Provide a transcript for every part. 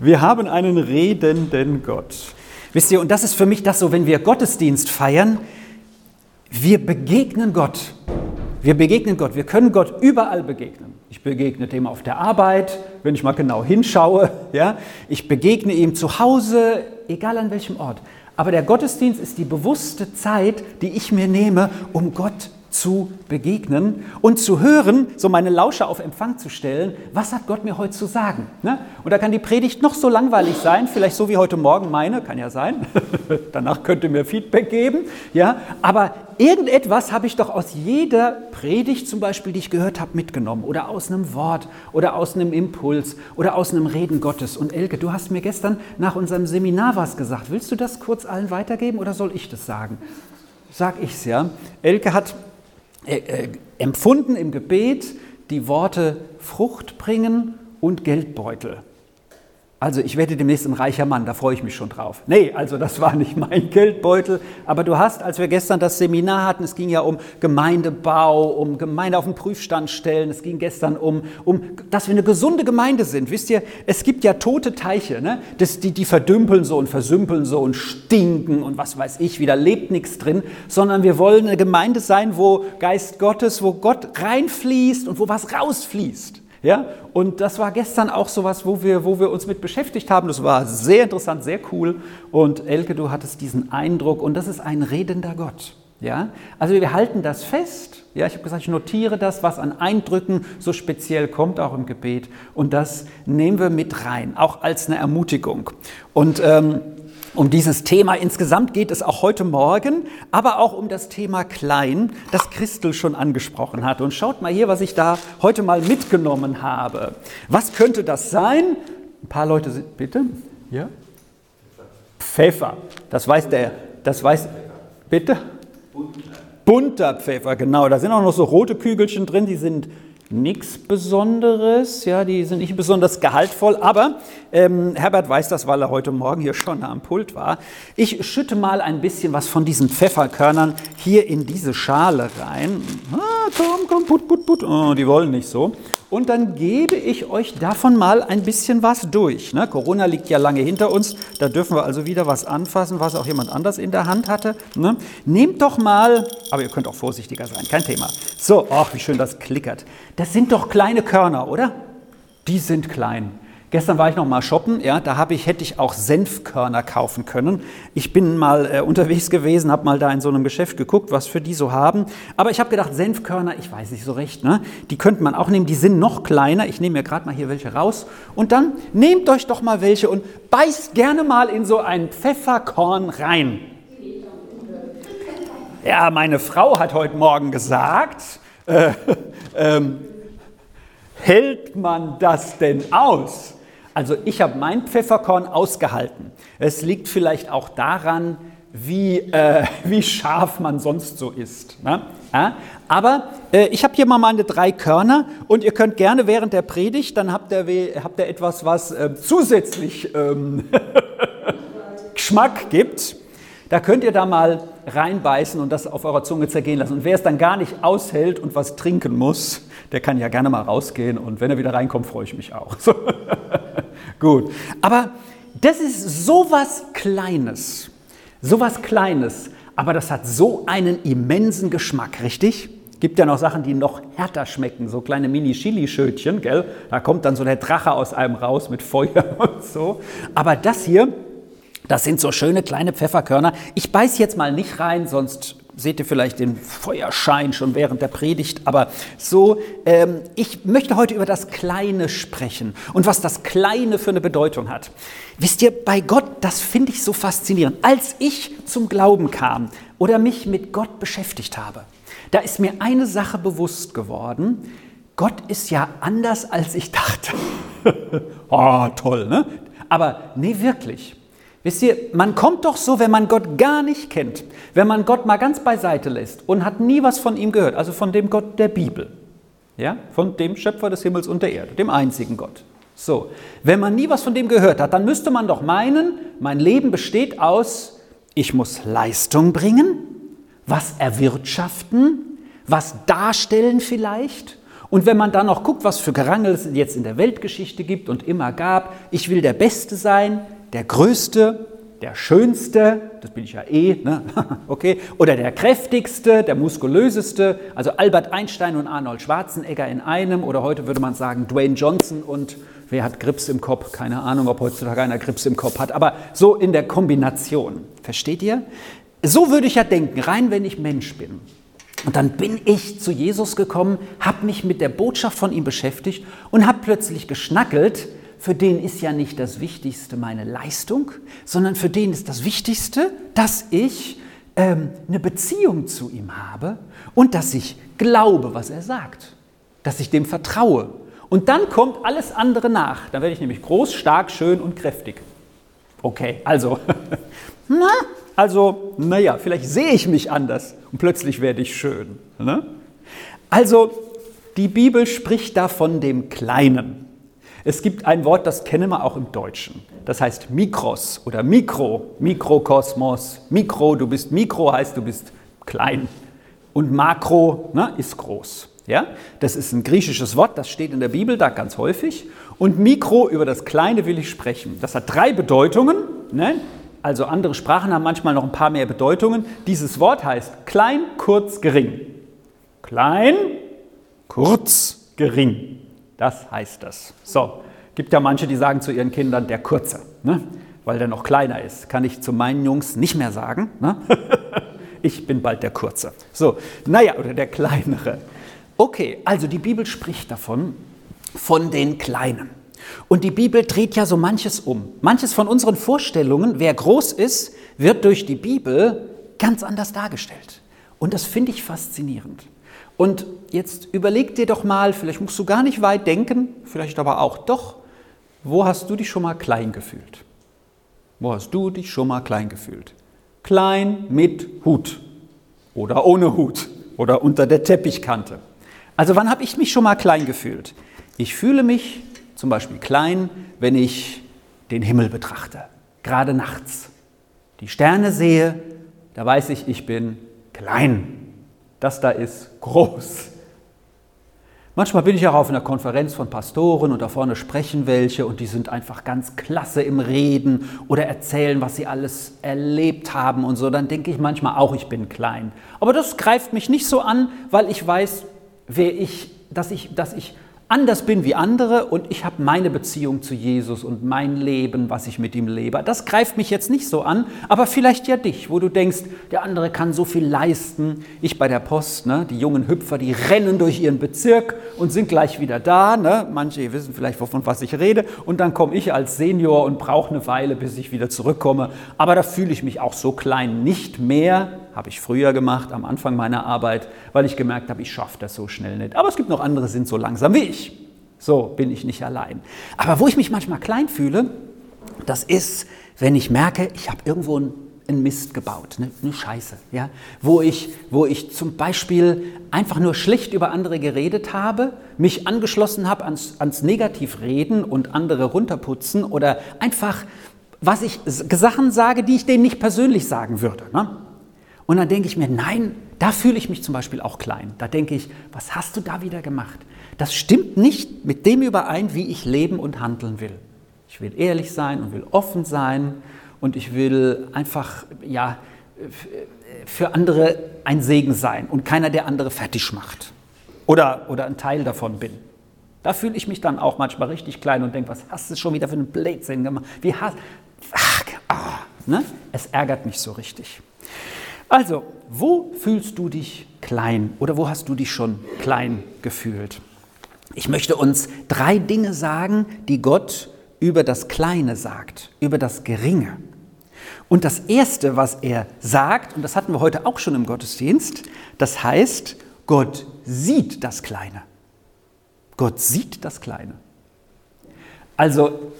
Wir haben einen redenden Gott. Wisst ihr, und das ist für mich das so, wenn wir Gottesdienst feiern, wir begegnen Gott. Wir begegnen Gott. Wir können Gott überall begegnen. Ich begegne dem auf der Arbeit, wenn ich mal genau hinschaue. Ja? Ich begegne ihm zu Hause, egal an welchem Ort. Aber der Gottesdienst ist die bewusste Zeit, die ich mir nehme, um Gott zu begegnen und zu hören, so meine Lauscher auf Empfang zu stellen, was hat Gott mir heute zu sagen. Ne? Und da kann die Predigt noch so langweilig sein, vielleicht so wie heute Morgen meine, kann ja sein. Danach könnt ihr mir Feedback geben. Ja? Aber irgendetwas habe ich doch aus jeder Predigt zum Beispiel, die ich gehört habe, mitgenommen. Oder aus einem Wort oder aus einem Impuls oder aus einem Reden Gottes. Und Elke, du hast mir gestern nach unserem Seminar was gesagt. Willst du das kurz allen weitergeben oder soll ich das sagen? Sag ich's ja. Elke hat äh, äh, empfunden im Gebet die Worte Frucht bringen und Geldbeutel. Also ich werde demnächst ein reicher Mann, da freue ich mich schon drauf. Nee, also das war nicht mein Geldbeutel, aber du hast, als wir gestern das Seminar hatten, es ging ja um Gemeindebau, um Gemeinde auf den Prüfstand stellen, es ging gestern um, um dass wir eine gesunde Gemeinde sind. Wisst ihr, es gibt ja tote Teiche, ne? das, die, die verdümpeln so und versümpeln so und stinken und was weiß ich, wieder lebt nichts drin, sondern wir wollen eine Gemeinde sein, wo Geist Gottes, wo Gott reinfließt und wo was rausfließt. Ja? Und das war gestern auch so was, wo wir, wo wir uns mit beschäftigt haben. Das war sehr interessant, sehr cool. Und Elke, du hattest diesen Eindruck und das ist ein redender Gott. Ja? Also wir halten das fest. Ja, ich habe gesagt, ich notiere das, was an Eindrücken so speziell kommt, auch im Gebet. Und das nehmen wir mit rein, auch als eine Ermutigung. Und ähm, um dieses Thema insgesamt geht es auch heute Morgen, aber auch um das Thema Klein, das Christel schon angesprochen hat. Und schaut mal hier, was ich da heute mal mitgenommen habe. Was könnte das sein? Ein paar Leute sind, bitte? Ja? Pfeffer. Das weiß der, das weiß, bitte? Bunter Pfeffer, genau. Da sind auch noch so rote Kügelchen drin, die sind nichts Besonderes, ja, die sind nicht besonders gehaltvoll, aber ähm, Herbert weiß das, weil er heute Morgen hier schon am Pult war. Ich schütte mal ein bisschen was von diesen Pfefferkörnern hier in diese Schale rein. Ah, komm, komm, put, put, put. Oh, die wollen nicht so. Und dann gebe ich euch davon mal ein bisschen was durch. Ne? Corona liegt ja lange hinter uns, da dürfen wir also wieder was anfassen, was auch jemand anders in der Hand hatte. Ne? Nehmt doch mal, aber ihr könnt auch vorsichtiger sein, kein Thema. So, ach, wie schön das klickert. Das sind doch kleine Körner, oder? Die sind klein. Gestern war ich noch mal shoppen, ja, da habe ich, hätte ich auch Senfkörner kaufen können. Ich bin mal äh, unterwegs gewesen, habe mal da in so einem Geschäft geguckt, was für die so haben. Aber ich habe gedacht, Senfkörner, ich weiß nicht so recht, ne? die könnte man auch nehmen, die sind noch kleiner. Ich nehme mir gerade mal hier welche raus. Und dann nehmt euch doch mal welche und beißt gerne mal in so ein Pfefferkorn rein. Ja, meine Frau hat heute Morgen gesagt, äh, ähm, hält man das denn aus? Also ich habe mein Pfefferkorn ausgehalten. Es liegt vielleicht auch daran, wie, äh, wie scharf man sonst so ist. Ne? Ja? Aber äh, ich habe hier mal meine drei Körner und ihr könnt gerne während der Predigt, dann habt ihr, habt ihr etwas, was äh, zusätzlich ähm, Geschmack gibt. Da könnt ihr da mal reinbeißen und das auf eurer Zunge zergehen lassen. Und wer es dann gar nicht aushält und was trinken muss, der kann ja gerne mal rausgehen und wenn er wieder reinkommt, freue ich mich auch. Gut. Aber das ist sowas Kleines. Sowas Kleines. Aber das hat so einen immensen Geschmack, richtig? Gibt ja noch Sachen, die noch härter schmecken, so kleine Mini-Chili-Schötchen, gell? Da kommt dann so der Drache aus einem raus mit Feuer und so. Aber das hier, das sind so schöne kleine Pfefferkörner. Ich beiß jetzt mal nicht rein, sonst seht ihr vielleicht den Feuerschein schon während der Predigt, aber so, ähm, ich möchte heute über das Kleine sprechen und was das Kleine für eine Bedeutung hat. Wisst ihr, bei Gott, das finde ich so faszinierend. Als ich zum Glauben kam oder mich mit Gott beschäftigt habe, da ist mir eine Sache bewusst geworden. Gott ist ja anders, als ich dachte. oh, toll, ne? Aber nee, wirklich. Wisst ihr, man kommt doch so, wenn man Gott gar nicht kennt, wenn man Gott mal ganz beiseite lässt und hat nie was von ihm gehört, also von dem Gott der Bibel, ja, von dem Schöpfer des Himmels und der Erde, dem einzigen Gott. So, wenn man nie was von dem gehört hat, dann müsste man doch meinen, mein Leben besteht aus, ich muss Leistung bringen, was erwirtschaften, was darstellen vielleicht Und wenn man dann noch guckt, was für Gerangel es jetzt in der Weltgeschichte gibt und immer gab, ich will der Beste sein, der Größte, der Schönste, das bin ich ja eh, ne? okay, oder der Kräftigste, der Muskulöseste, also Albert Einstein und Arnold Schwarzenegger in einem, oder heute würde man sagen Dwayne Johnson und wer hat Grips im Kopf? Keine Ahnung, ob heutzutage einer Grips im Kopf hat, aber so in der Kombination. Versteht ihr? So würde ich ja denken, rein wenn ich Mensch bin. Und dann bin ich zu Jesus gekommen, habe mich mit der Botschaft von ihm beschäftigt und habe plötzlich geschnackelt, für den ist ja nicht das Wichtigste meine Leistung, sondern für den ist das Wichtigste, dass ich ähm, eine Beziehung zu ihm habe und dass ich glaube, was er sagt, dass ich dem vertraue. Und dann kommt alles andere nach. Dann werde ich nämlich groß, stark, schön und kräftig. Okay, also, na, also, naja, vielleicht sehe ich mich anders und plötzlich werde ich schön. Ne? Also, die Bibel spricht da von dem Kleinen. Es gibt ein Wort, das kennen wir auch im Deutschen. Das heißt Mikros oder Mikro, Mikrokosmos. Mikro, du bist Mikro heißt, du bist klein. Und Makro ne, ist groß. Ja? Das ist ein griechisches Wort, das steht in der Bibel da ganz häufig. Und Mikro, über das Kleine will ich sprechen. Das hat drei Bedeutungen. Ne? Also andere Sprachen haben manchmal noch ein paar mehr Bedeutungen. Dieses Wort heißt klein, kurz, gering. Klein, kurz, gering. Das heißt das. So, gibt ja manche, die sagen zu ihren Kindern der Kurze, ne? weil der noch kleiner ist. Kann ich zu meinen Jungs nicht mehr sagen. Ne? ich bin bald der Kurze. So, naja, oder der Kleinere. Okay, also die Bibel spricht davon, von den Kleinen. Und die Bibel dreht ja so manches um. Manches von unseren Vorstellungen, wer groß ist, wird durch die Bibel ganz anders dargestellt. Und das finde ich faszinierend. Und jetzt überleg dir doch mal, vielleicht musst du gar nicht weit denken, vielleicht aber auch doch, wo hast du dich schon mal klein gefühlt? Wo hast du dich schon mal klein gefühlt? Klein mit Hut oder ohne Hut oder unter der Teppichkante. Also wann habe ich mich schon mal klein gefühlt? Ich fühle mich zum Beispiel klein, wenn ich den Himmel betrachte, gerade nachts. Die Sterne sehe, da weiß ich, ich bin klein das da ist groß. Manchmal bin ich auch auf einer Konferenz von Pastoren und da vorne sprechen welche und die sind einfach ganz klasse im Reden oder erzählen, was sie alles erlebt haben und so. Dann denke ich manchmal auch, ich bin klein. Aber das greift mich nicht so an, weil ich weiß, wer ich, dass ich, dass ich anders bin wie andere und ich habe meine Beziehung zu Jesus und mein Leben, was ich mit ihm lebe. Das greift mich jetzt nicht so an, aber vielleicht ja dich, wo du denkst, der andere kann so viel leisten. Ich bei der Post, ne, die jungen Hüpfer, die rennen durch ihren Bezirk und sind gleich wieder da. Ne? Manche wissen vielleicht, wovon was ich rede. Und dann komme ich als Senior und brauche eine Weile, bis ich wieder zurückkomme. Aber da fühle ich mich auch so klein nicht mehr, habe ich früher gemacht, am Anfang meiner Arbeit, weil ich gemerkt habe, ich schaffe das so schnell nicht. Aber es gibt noch andere, sind so langsam wie ich. So bin ich nicht allein. Aber wo ich mich manchmal klein fühle, das ist, wenn ich merke, ich habe irgendwo einen Mist gebaut, eine, eine Scheiße, ja? wo, ich, wo ich zum Beispiel einfach nur schlecht über andere geredet habe, mich angeschlossen habe ans, ans Negativreden und andere runterputzen oder einfach, was ich Sachen sage, die ich denen nicht persönlich sagen würde. Ne? Und dann denke ich mir, nein, da fühle ich mich zum Beispiel auch klein. Da denke ich, was hast du da wieder gemacht? Das stimmt nicht mit dem überein, wie ich leben und handeln will. Ich will ehrlich sein und will offen sein und ich will einfach, ja, für andere ein Segen sein und keiner, der andere fertig macht oder, oder ein Teil davon bin. Da fühle ich mich dann auch manchmal richtig klein und denke, was hast du schon wieder für einen Blödsinn gemacht? Wie hast, ach, ah, ne? Es ärgert mich so richtig. Also, wo fühlst du dich klein oder wo hast du dich schon klein gefühlt? Ich möchte uns drei Dinge sagen, die Gott über das Kleine sagt, über das Geringe. Und das Erste, was er sagt, und das hatten wir heute auch schon im Gottesdienst, das heißt, Gott sieht das Kleine. Gott sieht das Kleine. Also,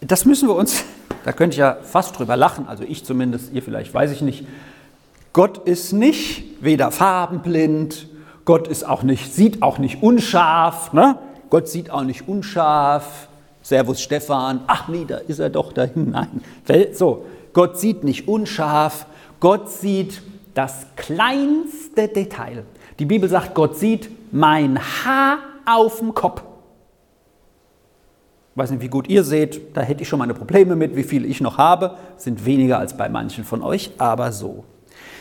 das müssen wir uns, da könnte ich ja fast drüber lachen, also ich zumindest, ihr vielleicht, weiß ich nicht, Gott ist nicht weder farbenblind, Gott ist auch nicht, sieht auch nicht unscharf, ne? Gott sieht auch nicht unscharf. Servus Stefan, ach nee, da ist er doch da hinein. So, Gott sieht nicht unscharf, Gott sieht das kleinste Detail. Die Bibel sagt, Gott sieht mein Haar auf dem Kopf. Ich weiß nicht, wie gut ihr seht, da hätte ich schon meine Probleme mit, wie viel ich noch habe. Sind weniger als bei manchen von euch, aber so.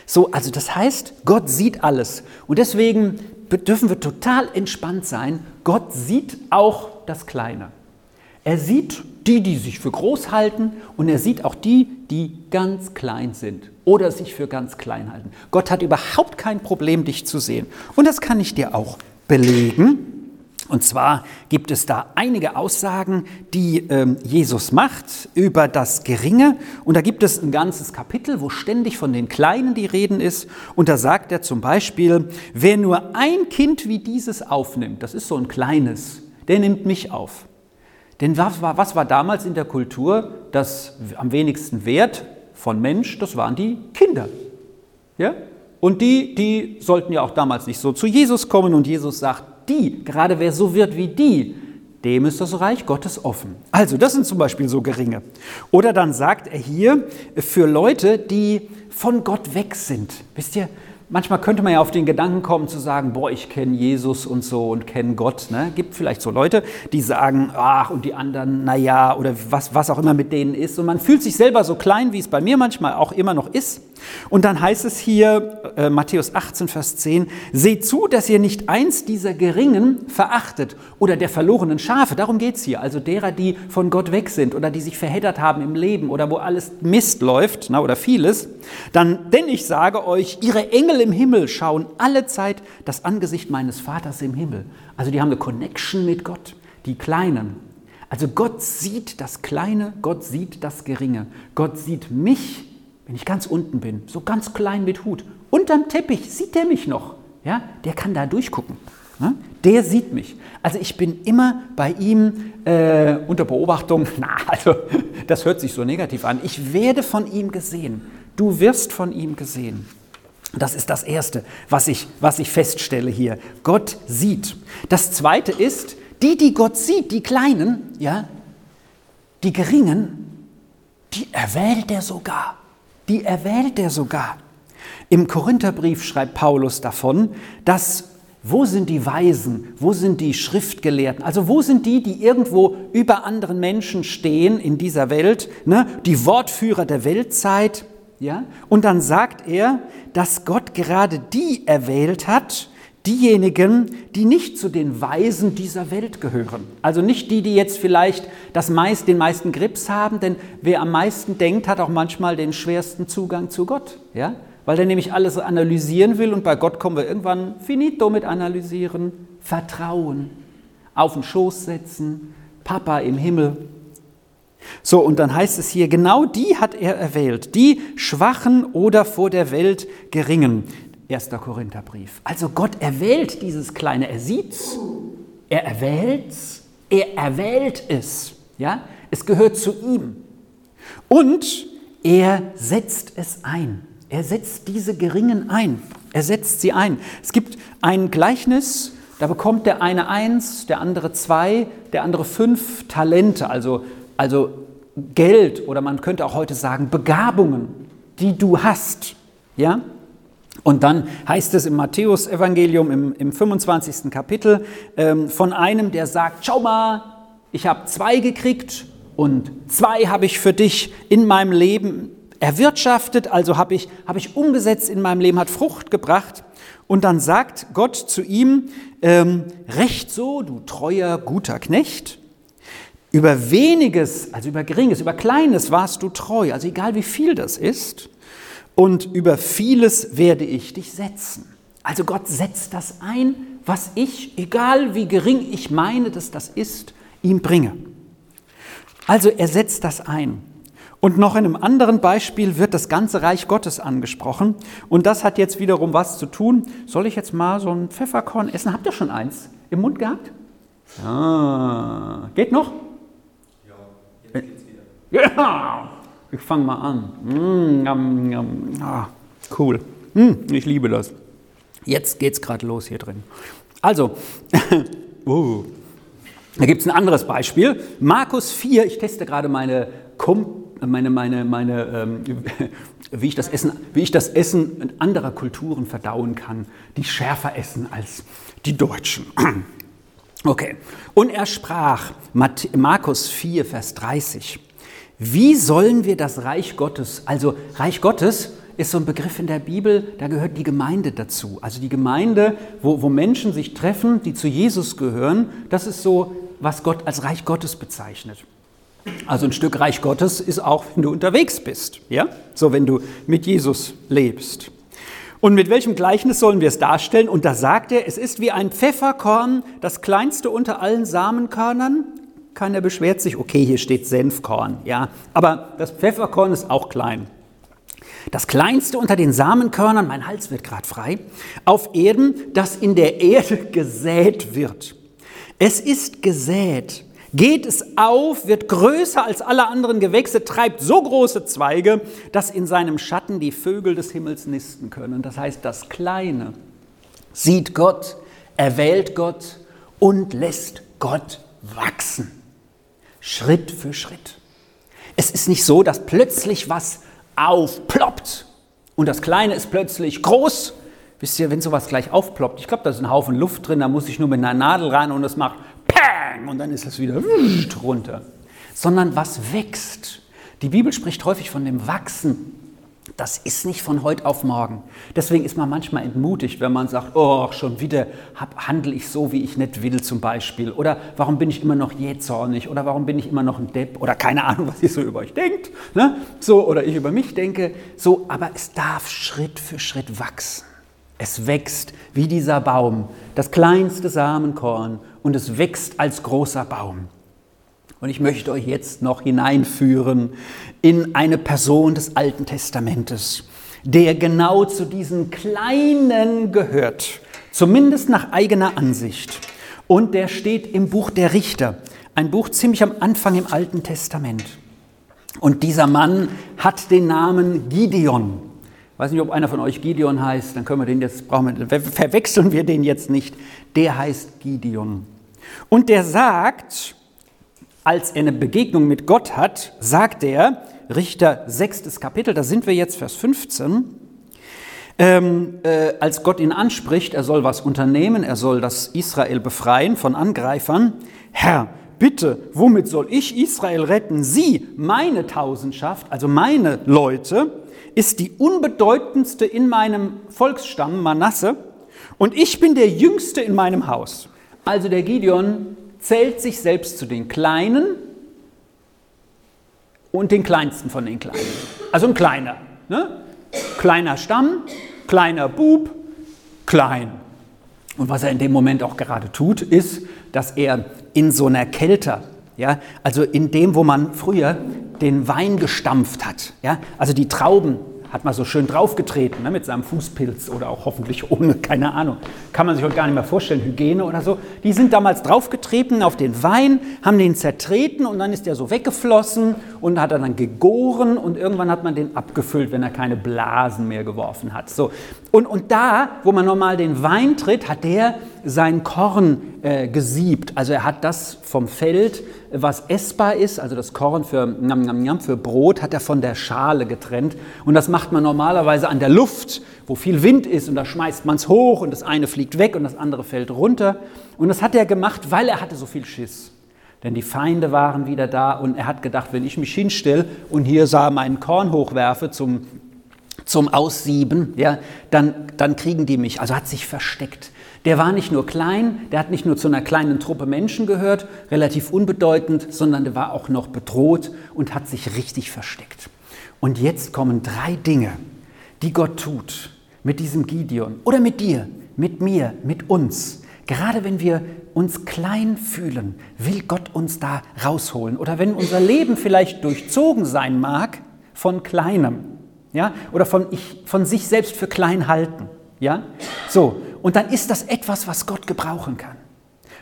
So, also das heißt, Gott sieht alles. Und deswegen dürfen wir total entspannt sein. Gott sieht auch das Kleine. Er sieht die, die sich für groß halten und er sieht auch die, die ganz klein sind oder sich für ganz klein halten. Gott hat überhaupt kein Problem, dich zu sehen. Und das kann ich dir auch belegen. Und zwar gibt es da einige Aussagen, die ähm, Jesus macht über das Geringe. Und da gibt es ein ganzes Kapitel, wo ständig von den Kleinen die Reden ist. Und da sagt er zum Beispiel, wer nur ein Kind wie dieses aufnimmt, das ist so ein kleines, der nimmt mich auf. Denn was war, was war damals in der Kultur das am wenigsten Wert von Mensch? Das waren die Kinder. Ja? Und die, die sollten ja auch damals nicht so zu Jesus kommen. Und Jesus sagt, die, gerade wer so wird wie die, dem ist das Reich Gottes offen. Also, das sind zum Beispiel so geringe. Oder dann sagt er hier für Leute, die von Gott weg sind. Wisst ihr, manchmal könnte man ja auf den Gedanken kommen zu sagen, boah, ich kenne Jesus und so und kenne Gott. Ne? Gibt vielleicht so Leute, die sagen, ach, und die anderen, naja, oder was, was auch immer mit denen ist. Und man fühlt sich selber so klein, wie es bei mir manchmal auch immer noch ist. Und dann heißt es hier, äh, Matthäus 18, Vers 10, seht zu, dass ihr nicht eins dieser Geringen verachtet oder der verlorenen Schafe, darum geht es hier, also derer, die von Gott weg sind oder die sich verheddert haben im Leben oder wo alles Mist läuft na, oder vieles, dann, denn ich sage euch, ihre Engel im Himmel schauen alle Zeit das Angesicht meines Vaters im Himmel. Also die haben eine Connection mit Gott, die Kleinen. Also Gott sieht das Kleine, Gott sieht das Geringe, Gott sieht mich wenn ich ganz unten bin, so ganz klein mit Hut, unterm Teppich sieht der mich noch. Ja, der kann da durchgucken. Ne? Der sieht mich. Also ich bin immer bei ihm äh, unter Beobachtung. Na, also das hört sich so negativ an. Ich werde von ihm gesehen. Du wirst von ihm gesehen. Das ist das Erste, was ich, was ich feststelle hier. Gott sieht. Das Zweite ist, die, die Gott sieht, die Kleinen, ja, die Geringen, die erwählt er sogar die erwählt er sogar. Im Korintherbrief schreibt Paulus davon, dass wo sind die Weisen, wo sind die Schriftgelehrten, also wo sind die, die irgendwo über anderen Menschen stehen in dieser Welt, ne? die Wortführer der Weltzeit. Ja? Und dann sagt er, dass Gott gerade die erwählt hat, diejenigen, die nicht zu den Weisen dieser Welt gehören. Also nicht die, die jetzt vielleicht das meist, den meisten Grips haben, denn wer am meisten denkt, hat auch manchmal den schwersten Zugang zu Gott. Ja? Weil er nämlich alles analysieren will und bei Gott kommen wir irgendwann finito mit analysieren, Vertrauen, auf den Schoß setzen, Papa im Himmel. So, und dann heißt es hier, genau die hat er erwählt, die Schwachen oder vor der Welt Geringen, 1. Korintherbrief. Also Gott erwählt dieses Kleine, er sieht's, er erwählt's, er erwählt es. Ja? Es gehört zu ihm. Und er setzt es ein. Er setzt diese Geringen ein. Er setzt sie ein. Es gibt ein Gleichnis, da bekommt der eine eins, der andere zwei, der andere fünf Talente, also, also Geld oder man könnte auch heute sagen Begabungen, die du hast. Ja? Und dann heißt es im Matthäus-Evangelium im, im 25. Kapitel ähm, von einem, der sagt, schau mal, ich habe zwei gekriegt und zwei habe ich für dich in meinem Leben erwirtschaftet, also habe ich, hab ich umgesetzt in meinem Leben, hat Frucht gebracht. Und dann sagt Gott zu ihm, ähm, recht so, du treuer, guter Knecht, über weniges, also über geringes, über kleines warst du treu, also egal wie viel das ist und über vieles werde ich dich setzen. Also Gott setzt das ein, was ich, egal wie gering ich meine, dass das ist, ihm bringe. Also er setzt das ein. Und noch in einem anderen Beispiel wird das ganze Reich Gottes angesprochen. Und das hat jetzt wiederum was zu tun. Soll ich jetzt mal so ein Pfefferkorn essen? Habt ihr schon eins im Mund gehabt? Ah, geht noch? Ja, jetzt geht's wieder. Ja, ich fange mal an. Mm, yum, yum. Ah, cool. Mm, ich liebe das. Jetzt geht es gerade los hier drin. Also, uh, da gibt es ein anderes Beispiel. Markus 4, ich teste gerade meine, meine, meine, meine ähm, wie, ich das Essen, wie ich das Essen anderer Kulturen verdauen kann, die schärfer essen als die Deutschen. Okay. Und er sprach, Markus 4, Vers 30, wie sollen wir das Reich Gottes, also Reich Gottes ist so ein Begriff in der Bibel, da gehört die Gemeinde dazu. Also die Gemeinde, wo, wo Menschen sich treffen, die zu Jesus gehören, das ist so, was Gott als Reich Gottes bezeichnet. Also ein Stück Reich Gottes ist auch, wenn du unterwegs bist, ja? So, wenn du mit Jesus lebst. Und mit welchem Gleichnis sollen wir es darstellen? Und da sagt er, es ist wie ein Pfefferkorn, das kleinste unter allen Samenkörnern. Keiner beschwert sich, okay, hier steht Senfkorn, ja, aber das Pfefferkorn ist auch klein. Das kleinste unter den Samenkörnern, mein Hals wird gerade frei, auf Erden, das in der Erde gesät wird. Es ist gesät, geht es auf, wird größer als alle anderen Gewächse, treibt so große Zweige, dass in seinem Schatten die Vögel des Himmels nisten können. Das heißt, das Kleine sieht Gott, erwählt Gott und lässt Gott wachsen. Schritt für Schritt. Es ist nicht so, dass plötzlich was aufploppt und das Kleine ist plötzlich groß. Wisst ihr, wenn sowas gleich aufploppt, ich glaube, da ist ein Haufen Luft drin, da muss ich nur mit einer Nadel rein und es macht Pang und dann ist es wieder runter. Sondern was wächst. Die Bibel spricht häufig von dem Wachsen das ist nicht von heute auf morgen. Deswegen ist man manchmal entmutigt, wenn man sagt, oh, schon wieder handle ich so, wie ich nicht will zum Beispiel. Oder warum bin ich immer noch jähzornig? Oder warum bin ich immer noch ein Depp? Oder keine Ahnung, was ihr so über euch denkt. Ne? So, oder ich über mich denke. So, aber es darf Schritt für Schritt wachsen. Es wächst wie dieser Baum, das kleinste Samenkorn, und es wächst als großer Baum. Und ich möchte euch jetzt noch hineinführen in eine Person des Alten Testamentes, der genau zu diesen Kleinen gehört, zumindest nach eigener Ansicht. Und der steht im Buch der Richter, ein Buch ziemlich am Anfang im Alten Testament. Und dieser Mann hat den Namen Gideon. Ich weiß nicht, ob einer von euch Gideon heißt, dann können wir den jetzt, brauchen wir, verwechseln wir den jetzt nicht. Der heißt Gideon. Und der sagt, als er eine Begegnung mit Gott hat, sagt er, Richter 6. Kapitel, da sind wir jetzt, Vers 15, ähm, äh, als Gott ihn anspricht, er soll was unternehmen, er soll das Israel befreien von Angreifern. Herr, bitte, womit soll ich Israel retten? Sie, meine Tausendschaft, also meine Leute, ist die unbedeutendste in meinem Volksstamm Manasse und ich bin der Jüngste in meinem Haus. Also der Gideon zählt sich selbst zu den Kleinen und den Kleinsten von den Kleinen. Also ein kleiner. Ne? Kleiner Stamm, kleiner Bub, klein. Und was er in dem Moment auch gerade tut, ist, dass er in so einer Kälte, ja, also in dem, wo man früher den Wein gestampft hat, ja, also die Trauben hat man so schön draufgetreten ne, mit seinem Fußpilz oder auch hoffentlich ohne, keine Ahnung. Kann man sich heute gar nicht mehr vorstellen, Hygiene oder so. Die sind damals draufgetreten auf den Wein, haben den zertreten und dann ist der so weggeflossen und hat er dann gegoren und irgendwann hat man den abgefüllt, wenn er keine Blasen mehr geworfen hat. So. Und, und da, wo man normal den Wein tritt, hat der sein Korn äh, gesiebt. Also er hat das vom Feld, was essbar ist, also das Korn für, njam, njam, njam, für Brot, hat er von der Schale getrennt. Und das macht man normalerweise an der Luft, wo viel Wind ist und da schmeißt man es hoch und das eine fliegt weg und das andere fällt runter. Und das hat er gemacht, weil er hatte so viel Schiss. Denn die Feinde waren wieder da und er hat gedacht, wenn ich mich hinstelle und hier sah meinen Korn hochwerfe zum, zum Aussieben, ja, dann, dann kriegen die mich. Also hat sich versteckt. Der war nicht nur klein, der hat nicht nur zu einer kleinen Truppe Menschen gehört, relativ unbedeutend, sondern der war auch noch bedroht und hat sich richtig versteckt. Und jetzt kommen drei Dinge, die Gott tut mit diesem Gideon oder mit dir, mit mir, mit uns. Gerade wenn wir uns klein fühlen, will Gott uns da rausholen. Oder wenn unser Leben vielleicht durchzogen sein mag von Kleinem, ja, oder von, ich, von sich selbst für klein halten, ja, so, und dann ist das etwas, was Gott gebrauchen kann.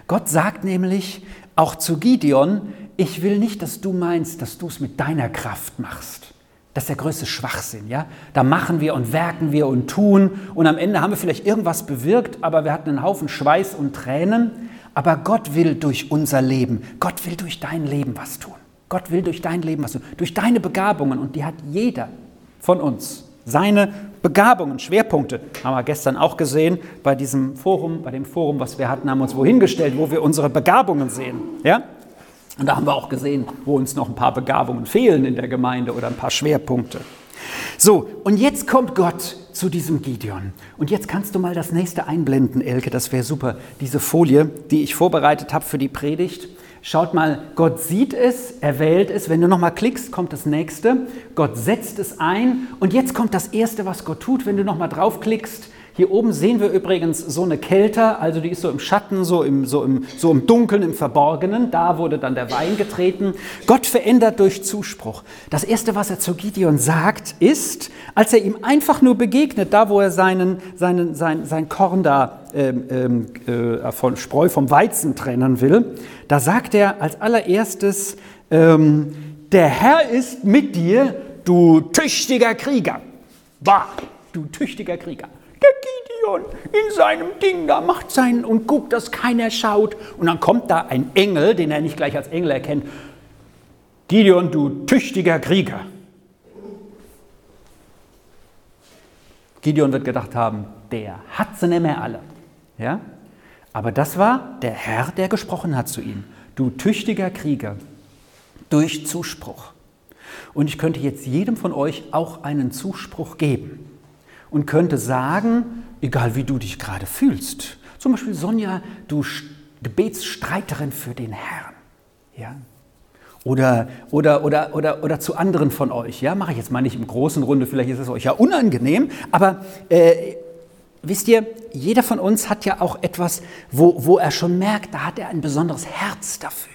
Gott sagt nämlich auch zu Gideon, ich will nicht, dass du meinst, dass du es mit deiner Kraft machst. Das ist der größte Schwachsinn, ja? Da machen wir und werken wir und tun und am Ende haben wir vielleicht irgendwas bewirkt, aber wir hatten einen Haufen Schweiß und Tränen. Aber Gott will durch unser Leben, Gott will durch dein Leben was tun. Gott will durch dein Leben was tun, durch deine Begabungen und die hat jeder von uns. Seine Begabungen, Schwerpunkte. Haben wir gestern auch gesehen bei diesem Forum, bei dem Forum, was wir hatten, haben wir uns wohin gestellt, wo wir unsere Begabungen sehen. Ja? Und da haben wir auch gesehen, wo uns noch ein paar Begabungen fehlen in der Gemeinde oder ein paar Schwerpunkte. So, und jetzt kommt Gott zu diesem Gideon. Und jetzt kannst du mal das nächste einblenden, Elke, das wäre super. Diese Folie, die ich vorbereitet habe für die Predigt. Schaut mal, Gott sieht es, er wählt es. Wenn du nochmal klickst, kommt das nächste. Gott setzt es ein. Und jetzt kommt das erste, was Gott tut. Wenn du nochmal draufklickst, hier oben sehen wir übrigens so eine Kälte, also die ist so im Schatten, so im, so, im, so im Dunkeln, im Verborgenen. Da wurde dann der Wein getreten. Gott verändert durch Zuspruch. Das Erste, was er zu Gideon sagt, ist, als er ihm einfach nur begegnet, da wo er seinen, seinen, sein, sein Korn da ähm, ähm, äh, von Spreu vom Weizen trennen will, da sagt er als allererstes, ähm, der Herr ist mit dir, du tüchtiger Krieger. Bah, du tüchtiger Krieger der Gideon in seinem Ding da macht sein und guckt, dass keiner schaut. Und dann kommt da ein Engel, den er nicht gleich als Engel erkennt. Gideon, du tüchtiger Krieger. Gideon wird gedacht haben, der hat sie nicht mehr alle. Ja? Aber das war der Herr, der gesprochen hat zu ihm. Du tüchtiger Krieger, durch Zuspruch. Und ich könnte jetzt jedem von euch auch einen Zuspruch geben und könnte sagen, egal wie du dich gerade fühlst, zum Beispiel Sonja, du Gebetsstreiterin für den Herrn. Ja? Oder, oder, oder, oder, oder zu anderen von euch. Ja? Mache ich jetzt mal nicht im großen Runde, vielleicht ist es euch ja unangenehm, aber äh, wisst ihr, jeder von uns hat ja auch etwas, wo, wo er schon merkt, da hat er ein besonderes Herz dafür.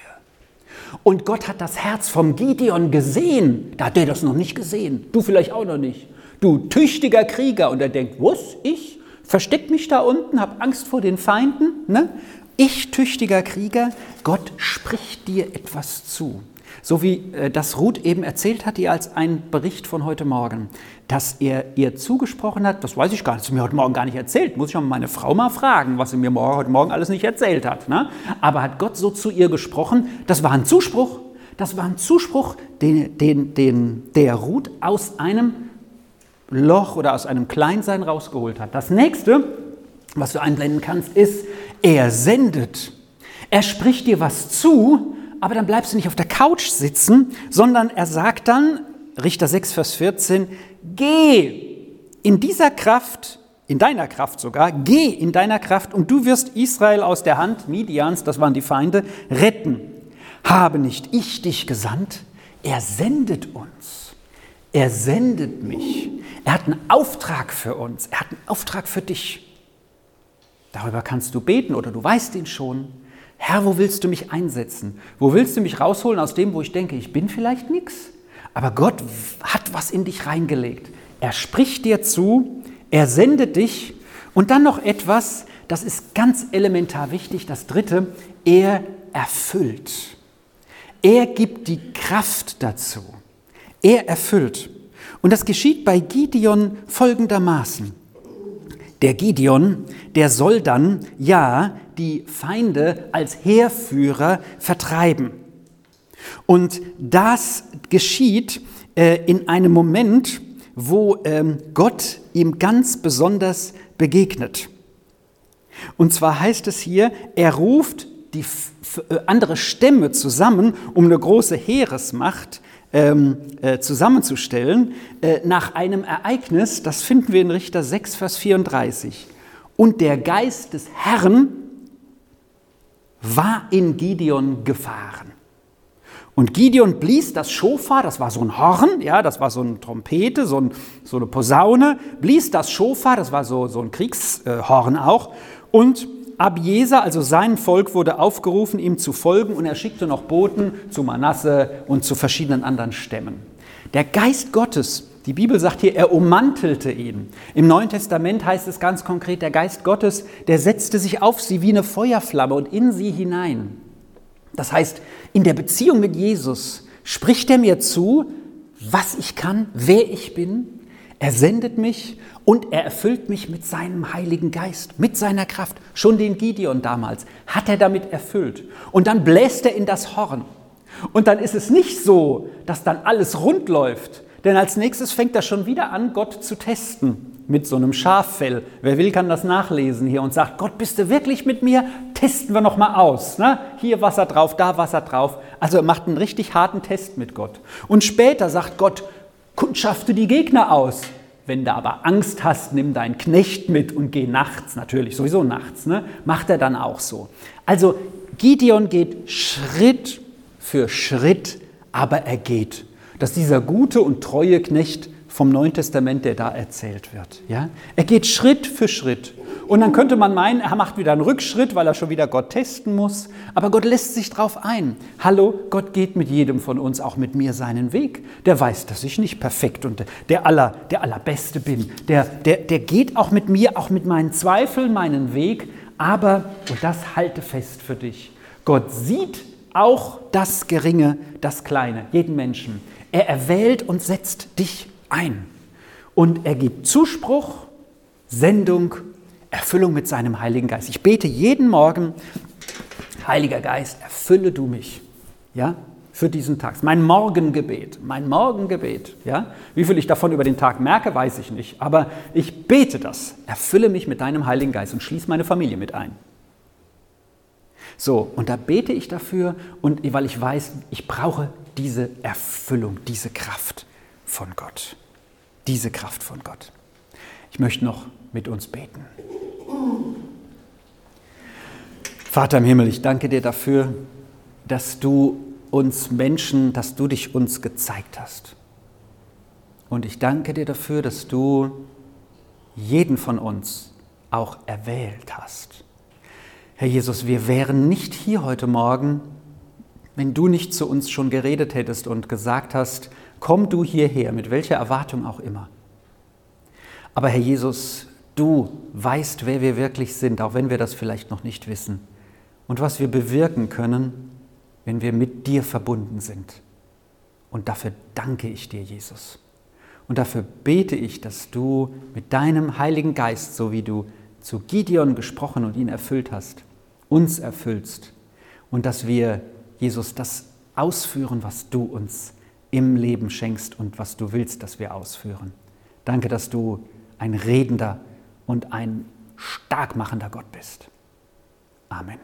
Und Gott hat das Herz vom Gideon gesehen. Da hat er das noch nicht gesehen. Du vielleicht auch noch nicht du tüchtiger Krieger. Und er denkt, was, ich? Versteck mich da unten, hab Angst vor den Feinden? Ne? Ich, tüchtiger Krieger, Gott spricht dir etwas zu. So wie äh, das Ruth eben erzählt hat, ihr als ein Bericht von heute Morgen, dass er ihr zugesprochen hat, das weiß ich gar nicht, das hat mir heute Morgen gar nicht erzählt, muss ich auch meine Frau mal fragen, was sie mir heute Morgen alles nicht erzählt hat. Ne? Aber hat Gott so zu ihr gesprochen, das war ein Zuspruch, das war ein Zuspruch, den, den, den der Ruth aus einem Loch oder aus einem Kleinsein rausgeholt hat. Das nächste, was du einblenden kannst, ist, er sendet. Er spricht dir was zu, aber dann bleibst du nicht auf der Couch sitzen, sondern er sagt dann, Richter 6, Vers 14, geh in dieser Kraft, in deiner Kraft sogar, geh in deiner Kraft und du wirst Israel aus der Hand Midians, das waren die Feinde, retten. Habe nicht ich dich gesandt? Er sendet uns. Er sendet mich. Er hat einen Auftrag für uns. Er hat einen Auftrag für dich. Darüber kannst du beten oder du weißt ihn schon. Herr, wo willst du mich einsetzen? Wo willst du mich rausholen aus dem, wo ich denke, ich bin vielleicht nichts? Aber Gott hat was in dich reingelegt. Er spricht dir zu, er sendet dich und dann noch etwas, das ist ganz elementar wichtig, das dritte, er erfüllt. Er gibt die Kraft dazu. Er erfüllt. Und das geschieht bei Gideon folgendermaßen. Der Gideon, der soll dann, ja, die Feinde als Heerführer vertreiben. Und das geschieht äh, in einem Moment, wo ähm, Gott ihm ganz besonders begegnet. Und zwar heißt es hier, er ruft die äh, andere Stämme zusammen, um eine große Heeresmacht ähm, äh, zusammenzustellen, äh, nach einem Ereignis, das finden wir in Richter 6, Vers 34. Und der Geist des Herrn war in Gideon gefahren. Und Gideon blies das Schofar, das war so ein Horn, ja, das war so eine Trompete, so, ein, so eine Posaune, blies das Schofar, das war so, so ein Kriegshorn auch, und Abieser, also sein Volk, wurde aufgerufen, ihm zu folgen und er schickte noch Boten zu Manasse und zu verschiedenen anderen Stämmen. Der Geist Gottes, die Bibel sagt hier, er ummantelte ihn. Im Neuen Testament heißt es ganz konkret, der Geist Gottes, der setzte sich auf sie wie eine Feuerflamme und in sie hinein. Das heißt, in der Beziehung mit Jesus spricht er mir zu, was ich kann, wer ich bin. Er sendet mich und er erfüllt mich mit seinem Heiligen Geist, mit seiner Kraft. Schon den Gideon damals hat er damit erfüllt. Und dann bläst er in das Horn. Und dann ist es nicht so, dass dann alles rund läuft, Denn als nächstes fängt er schon wieder an, Gott zu testen mit so einem Schaffell. Wer will, kann das nachlesen hier und sagt, Gott, bist du wirklich mit mir? Testen wir noch mal aus. Ne? Hier Wasser drauf, da Wasser drauf. Also er macht einen richtig harten Test mit Gott. Und später sagt Gott, kundschafte die Gegner aus. Wenn du aber Angst hast, nimm deinen Knecht mit und geh nachts, natürlich, sowieso nachts. Ne? Macht er dann auch so. Also Gideon geht Schritt für Schritt, aber er geht. Dass dieser gute und treue Knecht vom Neuen Testament, der da erzählt wird. Ja? Er geht Schritt für Schritt. Und dann könnte man meinen, er macht wieder einen Rückschritt, weil er schon wieder Gott testen muss. Aber Gott lässt sich drauf ein. Hallo, Gott geht mit jedem von uns, auch mit mir, seinen Weg. Der weiß, dass ich nicht perfekt und der, aller, der Allerbeste bin. Der, der, der geht auch mit mir, auch mit meinen Zweifeln, meinen Weg. Aber, und das halte fest für dich, Gott sieht auch das Geringe, das Kleine, jeden Menschen. Er erwählt und setzt dich ein. Und er gibt Zuspruch, Sendung, Erfüllung mit seinem Heiligen Geist. Ich bete jeden Morgen, Heiliger Geist, erfülle du mich. Ja? Für diesen Tag. Mein Morgengebet, mein Morgengebet. Ja? Wie viel ich davon über den Tag merke, weiß ich nicht. Aber ich bete das. Erfülle mich mit deinem Heiligen Geist und schließe meine Familie mit ein. So, und da bete ich dafür, und weil ich weiß, ich brauche diese Erfüllung, diese Kraft von Gott. Diese Kraft von Gott. Ich möchte noch mit uns beten. Vater im Himmel, ich danke dir dafür, dass du uns Menschen, dass du dich uns gezeigt hast. Und ich danke dir dafür, dass du jeden von uns auch erwählt hast. Herr Jesus, wir wären nicht hier heute Morgen, wenn du nicht zu uns schon geredet hättest und gesagt hast, komm du hierher, mit welcher Erwartung auch immer. Aber Herr Jesus, du weißt, wer wir wirklich sind, auch wenn wir das vielleicht noch nicht wissen, und was wir bewirken können, wenn wir mit dir verbunden sind. Und dafür danke ich dir, Jesus. Und dafür bete ich, dass du mit deinem Heiligen Geist, so wie du zu Gideon gesprochen und ihn erfüllt hast, uns erfüllst und dass wir, Jesus, das ausführen, was du uns im Leben schenkst und was du willst, dass wir ausführen. Danke, dass du ein redender und ein starkmachender Gott bist. Amen.